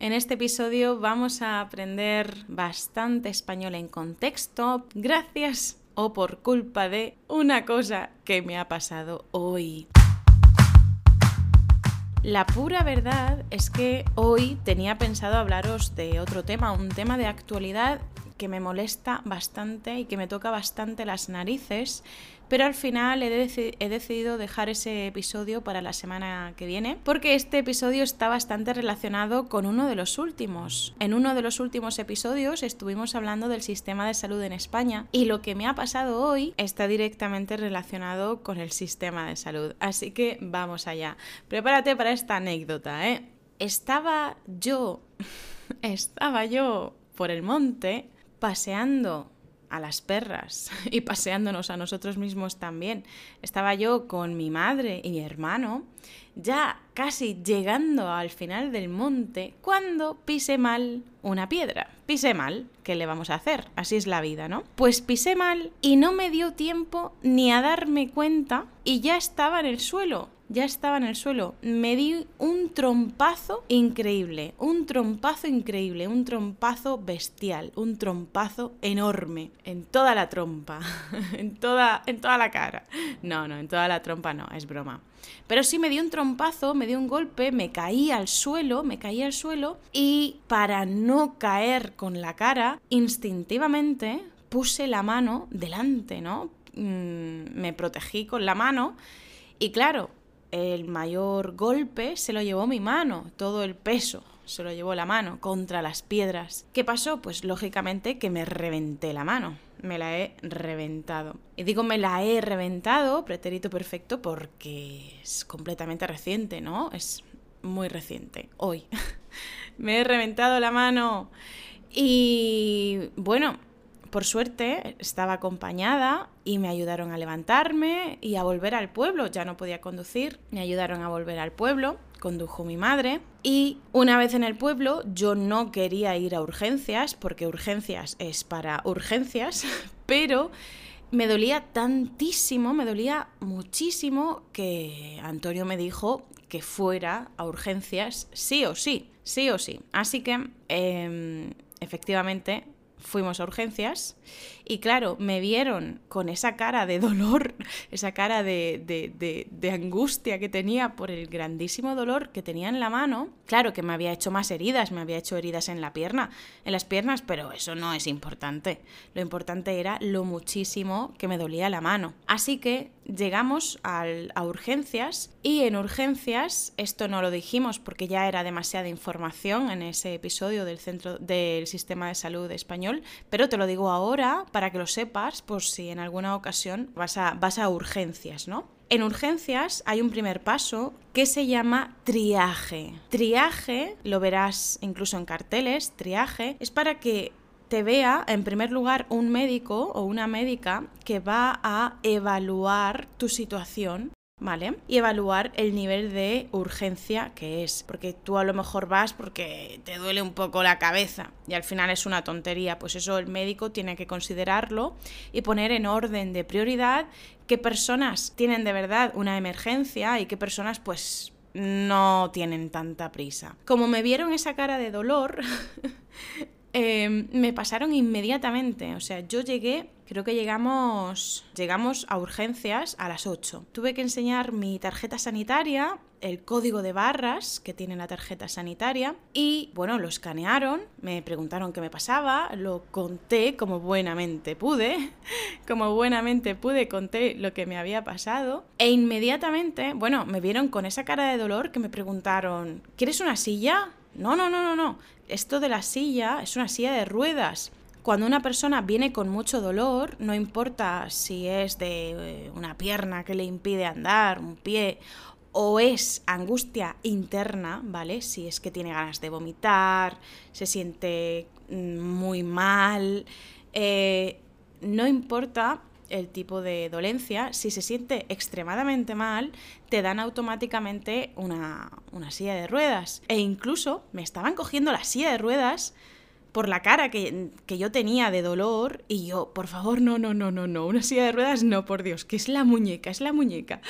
En este episodio vamos a aprender bastante español en contexto gracias o por culpa de una cosa que me ha pasado hoy. La pura verdad es que hoy tenía pensado hablaros de otro tema, un tema de actualidad que me molesta bastante y que me toca bastante las narices, pero al final he, decidido dejar ese episodio para la semana que viene, porque este episodio está bastante relacionado con uno de los últimos. En uno de los últimos episodios estuvimos hablando del sistema de salud en España y lo que me ha pasado hoy está directamente relacionado con el sistema de salud. Así que vamos allá. Prepárate para esta anécdota, ¿eh? Estaba yo, estaba yo por el monte paseando a las perras y paseándonos a nosotros mismos también. Estaba yo con mi madre y mi hermano, ya casi llegando al final del monte, cuando pisé mal una piedra. Pisé mal, ¿qué le vamos a hacer? Así es la vida, ¿no? Pues pisé mal y no me dio tiempo ni a darme cuenta y ya estaba en el suelo ya estaba en el suelo. Me di un trompazo increíble, un trompazo increíble, un trompazo bestial, un trompazo enorme, en toda la trompa, en toda, en toda la cara. No, no, en toda la trompa no, es broma. Pero sí me di un trompazo, me di un golpe, me caí al suelo, me caí al suelo y para no caer con la cara, instintivamente puse la mano delante, ¿no? Mm, me protegí con la mano y claro, el mayor golpe se lo llevó mi mano, todo el peso se lo llevó la mano contra las piedras. ¿Qué pasó? Pues lógicamente que me reventé la mano, me la he reventado. Y digo me la he reventado, pretérito perfecto, porque es completamente reciente, ¿no? Es muy reciente, hoy. me he reventado la mano. Y bueno, por suerte estaba acompañada y me ayudaron a levantarme y a volver al pueblo. Ya no podía conducir, me ayudaron a volver al pueblo, condujo mi madre y una vez en el pueblo yo no quería ir a urgencias porque urgencias es para urgencias, pero me dolía tantísimo, me dolía muchísimo que Antonio me dijo que fuera a urgencias sí o sí, sí o sí. Así que em, efectivamente fuimos a urgencias y claro, me vieron con esa cara de dolor, esa cara de, de, angustia que tenía por el grandísimo dolor que tenía en la mano. Claro que me había hecho más heridas, me había hecho heridas en la pierna, en las piernas, pero eso no es importante. Lo importante era lo muchísimo que me dolía la mano. Así que llegamos al, a urgencias y en urgencias, esto no lo dijimos porque ya era demasiada información en ese episodio del centro del sistema de salud español, pero te lo digo ahora que lo sepas por si en alguna ocasión vas a, vas a urgencias, ¿no? En urgencias hay un primer paso que se llama triaje. Triaje, lo verás incluso en carteles, triaje, es para que te vea en primer lugar un médico o una médica que va a evaluar tu situación ¿vale? Y evaluar el nivel de urgencia que es, porque tú a lo mejor vas porque te duele un poco la cabeza y al final es una tontería, pues eso el médico tiene que considerarlo y poner en orden de prioridad qué personas tienen de verdad una emergencia y qué personas pues no tienen tanta prisa. Como me vieron esa cara de dolor, Em, me pasaron inmediatamente. O sea, yo llegué, creo que llegamos, llegamos a urgencias a las 8. Tuve que enseñar mi tarjeta sanitaria, el código de barras que tiene la tarjeta sanitaria y bueno, lo escanearon, me preguntaron qué me pasaba, lo conté como buenamente pude, como buenamente pude conté lo que me había pasado e inmediatamente, bueno, me vieron con esa cara de dolor que me preguntaron, ¿quieres una silla? No, no, no, no, no. Esto de la silla es una silla de ruedas. Cuando una persona viene con mucho dolor, no importa si es de eh, una pierna que le impide andar, un pie, o es angustia interna, ¿vale? Si es que tiene ganas de vomitar, se siente mm, muy mal, eh, no importa el tipo de dolencia, si se siente extremadamente mal, te dan automáticamente una, silla de ruedas. E incluso me estaban cogiendo la silla de ruedas por la cara que, que, yo tenía de dolor y yo, por favor, no, no, no, no, no, una silla de ruedas, no, por Dios, que es la muñeca, es la muñeca.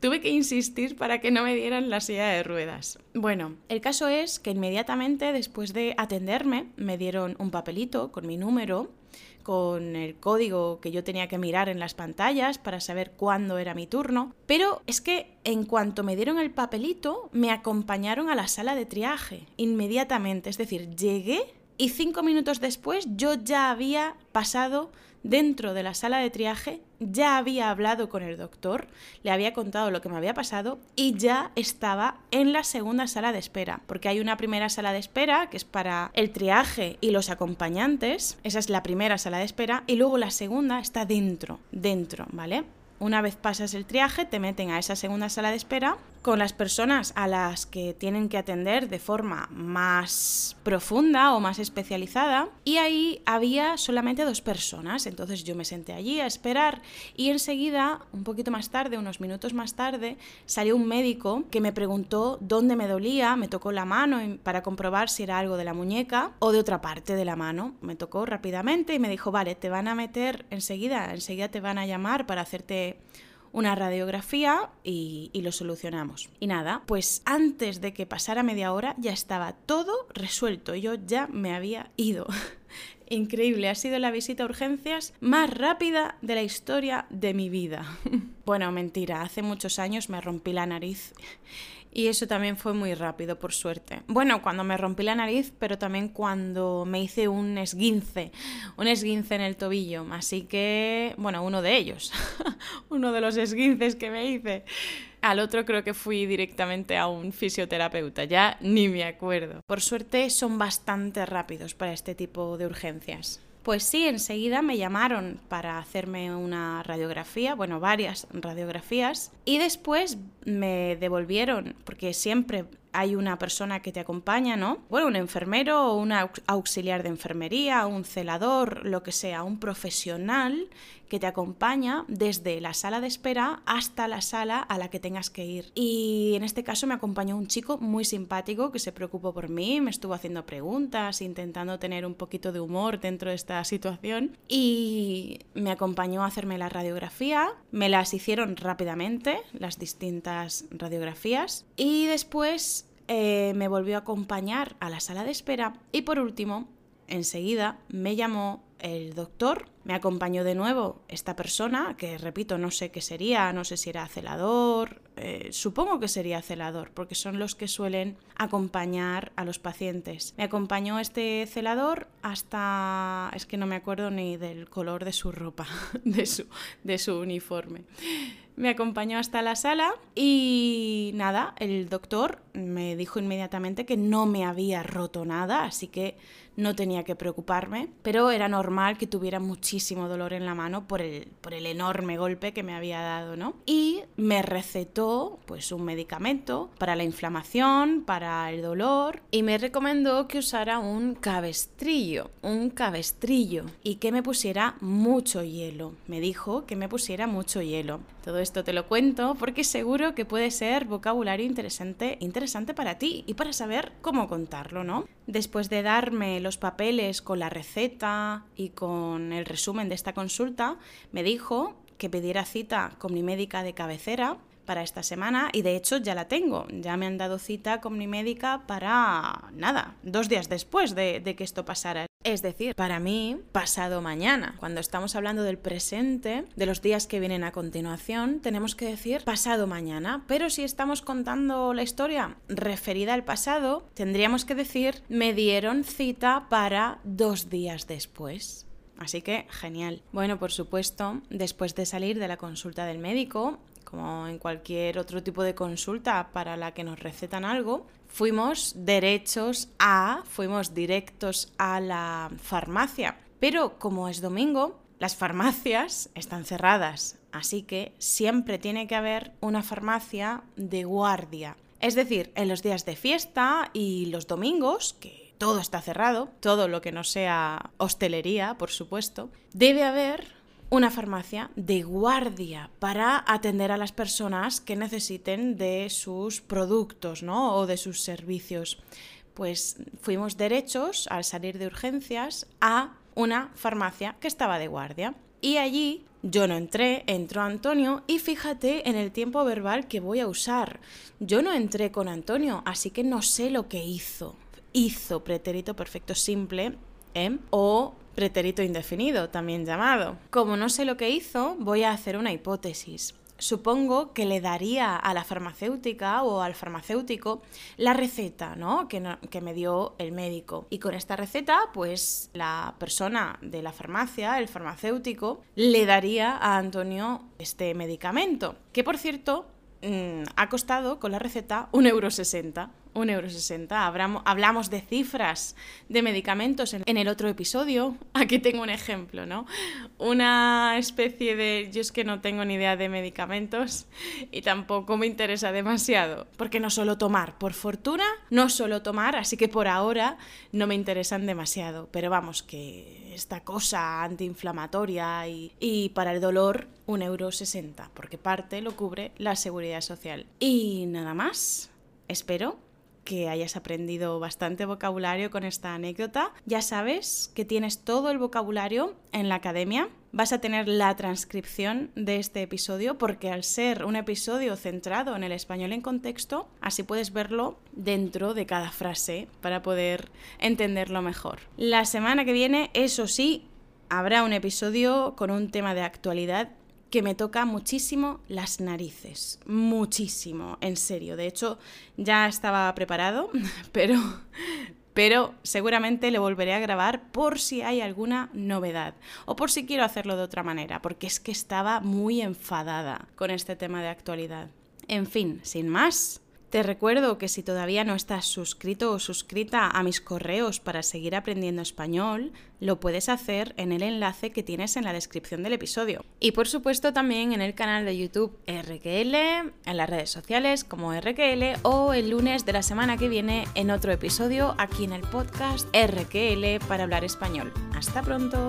Tuve que insistir para que no me dieran la silla de ruedas. Bueno, el caso es que inmediatamente después de atenderme me dieron un papelito con mi número con el código que yo tenía que mirar en las pantallas para saber cuándo era mi turno, pero es que en cuanto me dieron el papelito, me acompañaron a la sala de triaje inmediatamente, es decir, llegué y cinco minutos después yo ya había pasado dentro de la sala de triaje, ya había hablado con el doctor, le había contado lo que me había pasado y ya estaba en la segunda sala de espera, porque hay una primera sala de espera que es para el triaje y los acompañantes, esa es la primera sala de espera, y luego la segunda está dentro, dentro, ¿vale? Una vez pasas el triaje, te meten a esa segunda sala de espera con las personas a las que tienen que atender de forma más profunda o más especializada. Y ahí había solamente dos personas, entonces yo me senté allí a esperar y enseguida, un poquito más tarde, unos minutos más tarde, salió un médico que me preguntó dónde me dolía, me tocó la mano para comprobar si era algo de la muñeca o de otra parte de la mano, me tocó rápidamente y me dijo, vale, te van a meter enseguida, enseguida te van a llamar para hacerte una radiografía y, lo solucionamos. Y nada, pues antes de que pasara media hora ya estaba todo resuelto. Yo ya me había ido. Increíble, ha sido la visita a urgencias más rápida de la historia de mi vida. bueno, mentira, hace muchos años me rompí la nariz y eso también fue muy rápido, por suerte. Bueno, cuando me rompí la nariz, pero también cuando me hice un esguince, un esguince en el tobillo. Así que, bueno, uno de ellos, uno de los esguinces que me hice. Al otro creo que fui directamente a un fisioterapeuta, ya ni me acuerdo. Por suerte son bastante rápidos para este tipo de urgencias. Pues sí, enseguida me llamaron para hacerme una radiografía, bueno, varias radiografías, y después me devolvieron, porque siempre hay una persona que te acompaña, ¿no? Bueno, un enfermero un auxiliar de enfermería, un celador, lo que sea, un profesional que te acompaña desde la sala de espera hasta la sala a la que tengas que ir. Y en este caso me acompañó un chico muy simpático que se preocupó por mí, me estuvo haciendo preguntas, intentando tener un poquito de humor dentro de esta situación y me acompañó a hacerme la radiografía, me las hicieron rápidamente, las distintas radiografías y después eh, me volvió a acompañar a la sala de espera y por último, enseguida me llamó el doctor, me acompañó de nuevo esta persona, que repito, no sé qué sería, no sé si era celador, eh, supongo que sería celador, porque son los que suelen acompañar a los pacientes. Me acompañó este celador hasta, es que no me acuerdo ni del color de su ropa, de su, de su uniforme me acompañó hasta la sala y nada, el doctor me dijo inmediatamente que no me había roto nada, así que no tenía que preocuparme, pero era normal que tuviera muchísimo dolor en la mano por el, por el enorme golpe que me había dado, ¿no? Y me recetó pues un medicamento para la inflamación, para el dolor y me recomendó que usara un cabestrillo, un cabestrillo y que me pusiera mucho hielo. Me dijo que me pusiera mucho hielo. Todo esto te lo cuento porque seguro que puede ser vocabulario interesante, interesante para ti y para saber cómo contarlo, ¿no? Después de darme los papeles con la receta y con el resumen de esta consulta, me dijo que pidiera cita con mi médica de cabecera para esta semana y de hecho ya la tengo. Ya me han dado cita con mi médica para nada, dos días después de, de que esto pasara. Es decir, para mí, pasado mañana. Cuando estamos hablando del presente, de los días que vienen a continuación, tenemos que decir pasado mañana. Pero si estamos contando la historia referida al pasado, tendríamos que decir me dieron cita para dos días después. Así que genial. Bueno, por supuesto, después de salir de la consulta del médico, como en cualquier otro tipo de consulta para la que nos recetan algo, fuimos derechos a, fuimos directos a la farmacia. Pero como es domingo, las farmacias están cerradas, así que siempre tiene que haber una farmacia de guardia. Es decir, en los días de fiesta y los domingos, que todo está cerrado, todo lo que no sea hostelería, por supuesto, debe haber una farmacia de guardia para atender a las personas que necesiten de sus productos ¿no? o de sus servicios. Pues fuimos derechos, al salir de urgencias, a una farmacia que estaba de guardia. Y allí yo no entré, entró Antonio y fíjate en el tiempo verbal que voy a usar. Yo no entré con Antonio, así que no sé lo que hizo. Hizo pretérito perfecto simple ¿eh? o pretérito indefinido, también llamado. Como no sé lo que hizo, voy a hacer una hipótesis supongo que le daría a la farmacéutica o al farmacéutico la receta ¿no? Que, que, me dio el médico. Y con esta receta, pues la persona de la farmacia, el farmacéutico, le daría a Antonio este medicamento. Que por cierto, mm, ha costado con la receta 1,60 euro. 1,60€. Hablamos de cifras de medicamentos en el otro episodio. Aquí tengo un ejemplo, ¿no? Una especie de... Yo es que no tengo ni idea de medicamentos y tampoco me interesa demasiado, porque no suelo tomar. Por fortuna, no suelo tomar, así que por ahora no me interesan demasiado. Pero vamos, que esta cosa antiinflamatoria y, para el dolor, 1,60€, porque parte lo cubre la seguridad social. Y nada más. Espero que hayas aprendido bastante vocabulario con esta anécdota. Ya sabes que tienes todo el vocabulario en la academia. Vas a tener la transcripción de este episodio porque al ser un episodio centrado en el español en contexto, así puedes verlo dentro de cada frase para poder entenderlo mejor. La semana que viene, eso sí, habrá un episodio con un tema de actualidad que me toca muchísimo las narices, muchísimo, en serio. De hecho, ya estaba preparado, pero, pero seguramente le volveré a grabar por si hay alguna novedad o por si quiero hacerlo de otra manera, porque es que estaba muy enfadada con este tema de actualidad. En fin, sin más, te recuerdo que si todavía no estás suscrito o suscrita a mis correos para seguir aprendiendo español, lo puedes hacer en el enlace que tienes en la descripción del episodio. Y por supuesto también en el canal de YouTube RQL, en las redes sociales como RQL o el lunes de la semana que viene en otro episodio aquí en el podcast RQL para hablar español. Hasta pronto.